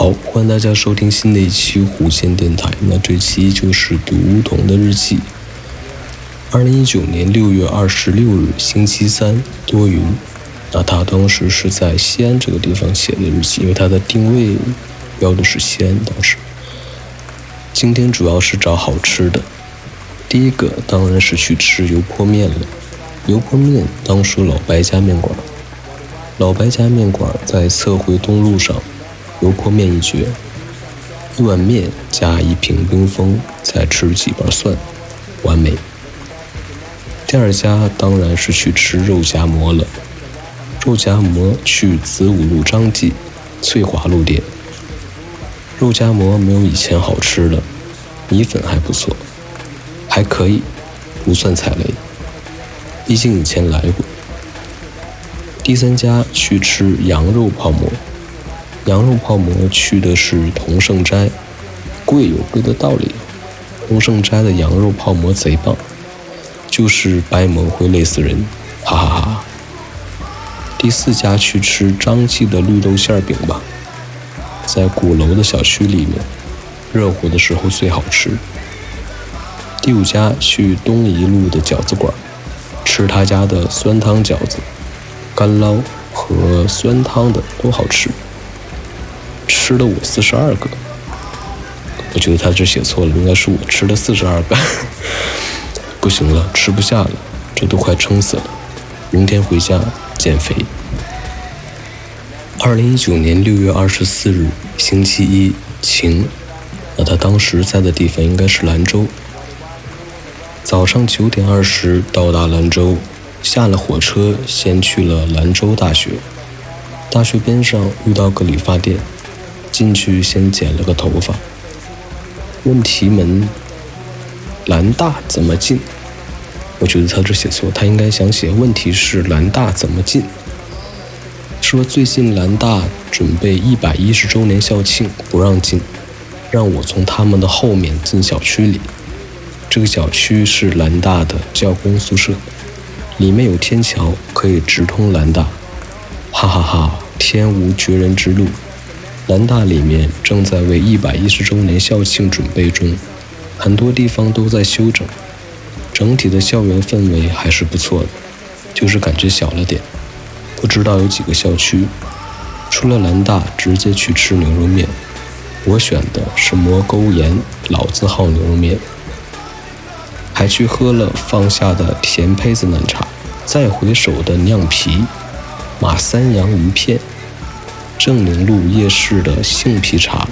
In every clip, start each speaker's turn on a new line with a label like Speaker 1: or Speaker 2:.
Speaker 1: 好，欢迎大家收听新的一期弧线电台。那这期就是读梧桐的日记。二零一九年六月二十六日，星期三，多云。那他当时是在西安这个地方写的日记，因为他的定位标的是西安。当时，今天主要是找好吃的。第一个当然是去吃油泼面了。油泼面当属老白家面馆。老白家面馆在侧回东路上。油泼面一绝，一碗面加一瓶冰峰，再吃几瓣蒜，完美。第二家当然是去吃肉夹馍了，肉夹馍去子午路张记翠华路店。肉夹馍没有以前好吃了，米粉还不错，还可以，不算踩雷，毕竟以前来过。第三家去吃羊肉泡馍。羊肉泡馍去的是同盛斋，贵有贵的道理。同盛斋的羊肉泡馍贼棒，就是白馍会累死人，哈哈哈。第四家去吃张记的绿豆馅饼吧，在鼓楼的小区里面，热乎的时候最好吃。第五家去东一路的饺子馆，吃他家的酸汤饺子，干捞和酸汤的都好吃。吃了我四十二个，我觉得他这写错了，应该是我吃了四十二个。不行了，吃不下了，这都快撑死了。明天回家减肥。二零一九年六月二十四日，星期一，晴。那他当时在的地方应该是兰州。早上九点二十到达兰州，下了火车，先去了兰州大学。大学边上遇到个理发店。进去先剪了个头发。问题门，兰大怎么进？我觉得他这写错，他应该想写问题是兰大怎么进。说最近兰大准备一百一十周年校庆，不让进，让我从他们的后面进小区里。这个小区是兰大的教工宿舍，里面有天桥可以直通兰大。哈哈哈，天无绝人之路。南大里面正在为一百一十周年校庆准备中，很多地方都在修整，整体的校园氛围还是不错的，就是感觉小了点。不知道有几个校区，出了南大直接去吃牛肉面，我选的是魔沟盐老字号牛肉面，还去喝了放下的甜胚子奶茶，再回首的酿皮马三羊鱼片。正宁路夜市的杏皮茶，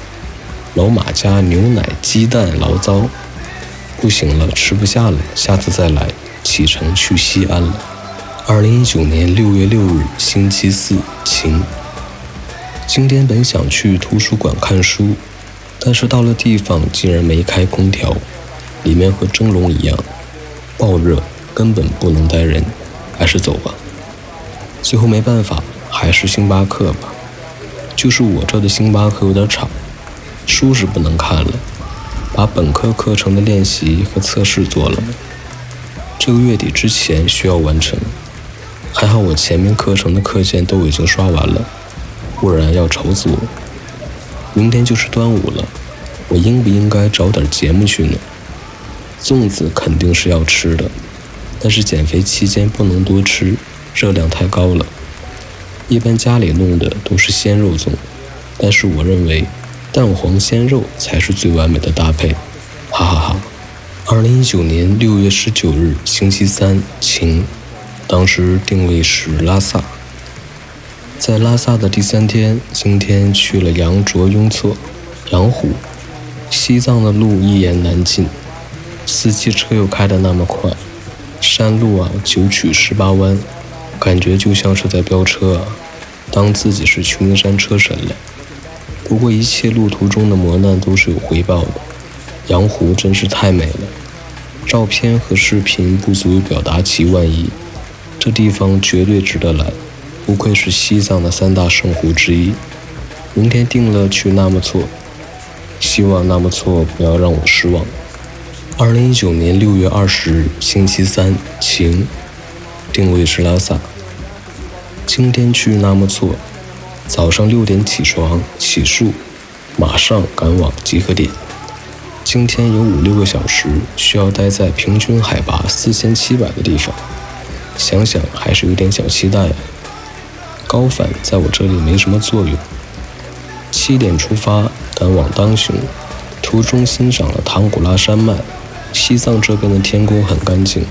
Speaker 1: 老马家牛奶鸡蛋醪糟，不行了，吃不下了，下次再来。启程去西安了。二零一九年六月六日，星期四，晴。今天本想去图书馆看书，但是到了地方竟然没开空调，里面和蒸笼一样，爆热，根本不能待人，还是走吧。最后没办法，还是星巴克吧。就是我这的星巴克有点吵，书是不能看了，把本科课程的练习和测试做了，这个月底之前需要完成。还好我前面课程的课件都已经刷完了，不然要愁死我。明天就是端午了，我应不应该找点节目去呢？粽子肯定是要吃的，但是减肥期间不能多吃，热量太高了。一般家里弄的都是鲜肉粽，但是我认为蛋黄鲜肉才是最完美的搭配，哈哈哈。二零一九年六月十九日，星期三，晴。当时定位是拉萨，在拉萨的第三天，今天去了羊卓雍措、羊湖。西藏的路一言难尽，司机车又开得那么快，山路啊九曲十八弯。感觉就像是在飙车啊，当自己是秋名山车神了。不过一切路途中的磨难都是有回报的。羊湖真是太美了，照片和视频不足以表达其万一。这地方绝对值得来，不愧是西藏的三大圣湖之一。明天定了去纳木错，希望纳木错不要让我失望。二零一九年六月二十日，星期三，晴。定位是拉萨。今天去纳木错，早上六点起床洗漱，马上赶往集合点。今天有五六个小时需要待在平均海拔四千七百的地方，想想还是有点小期待。高反在我这里没什么作用。七点出发赶往当雄，途中欣赏了唐古拉山脉。西藏这边的天空很干净，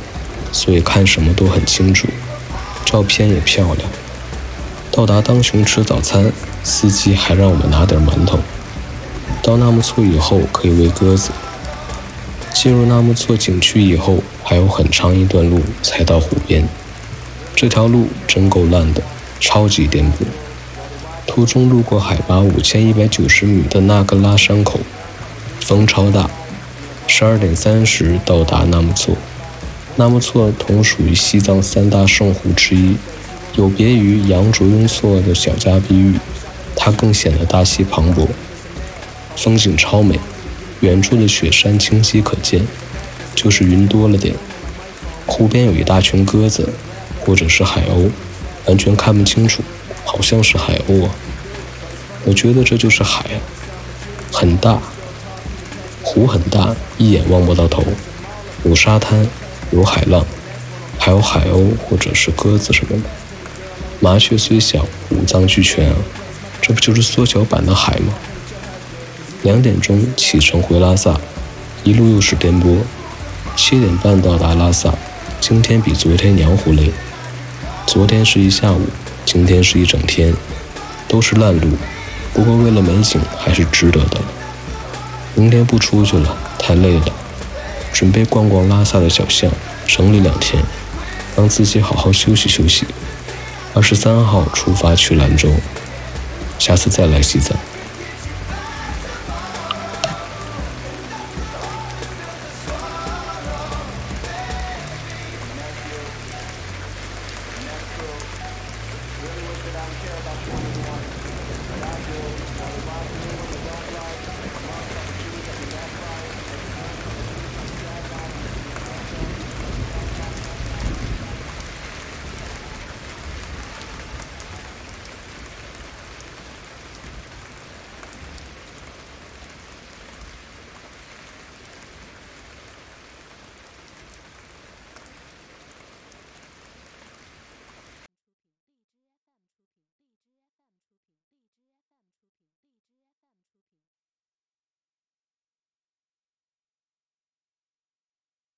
Speaker 1: 所以看什么都很清楚，照片也漂亮。到达当雄吃早餐，司机还让我们拿点馒头。到纳木错以后可以喂鸽子。进入纳木错景区以后，还有很长一段路才到湖边。这条路真够烂的，超级颠簸。途中路过海拔五千一百九十米的纳格拉山口，风超大。十二点三十到达纳木错。纳木错同属于西藏三大圣湖之一，有别于羊卓雍措的小家碧玉，它更显得大气磅礴。风景超美，远处的雪山清晰可见，就是云多了点。湖边有一大群鸽子，或者是海鸥，完全看不清楚，好像是海鸥啊。我觉得这就是海，很大，湖很大，一眼望不到头，有沙滩，有海浪，还有海鸥或者是鸽子什么的。麻雀虽小，五脏俱全啊，这不就是缩小版的海吗？两点钟启程回拉萨，一路又是颠簸。七点半到达拉萨，今天比昨天娘乎累。昨天是一下午，今天是一整天，都是烂路。不过为了美景还是值得的。明天不出去了，太累了。准备逛逛拉萨的小巷，整理两天，让自己好好休息休息。二十三号出发去兰州，下次再来西藏。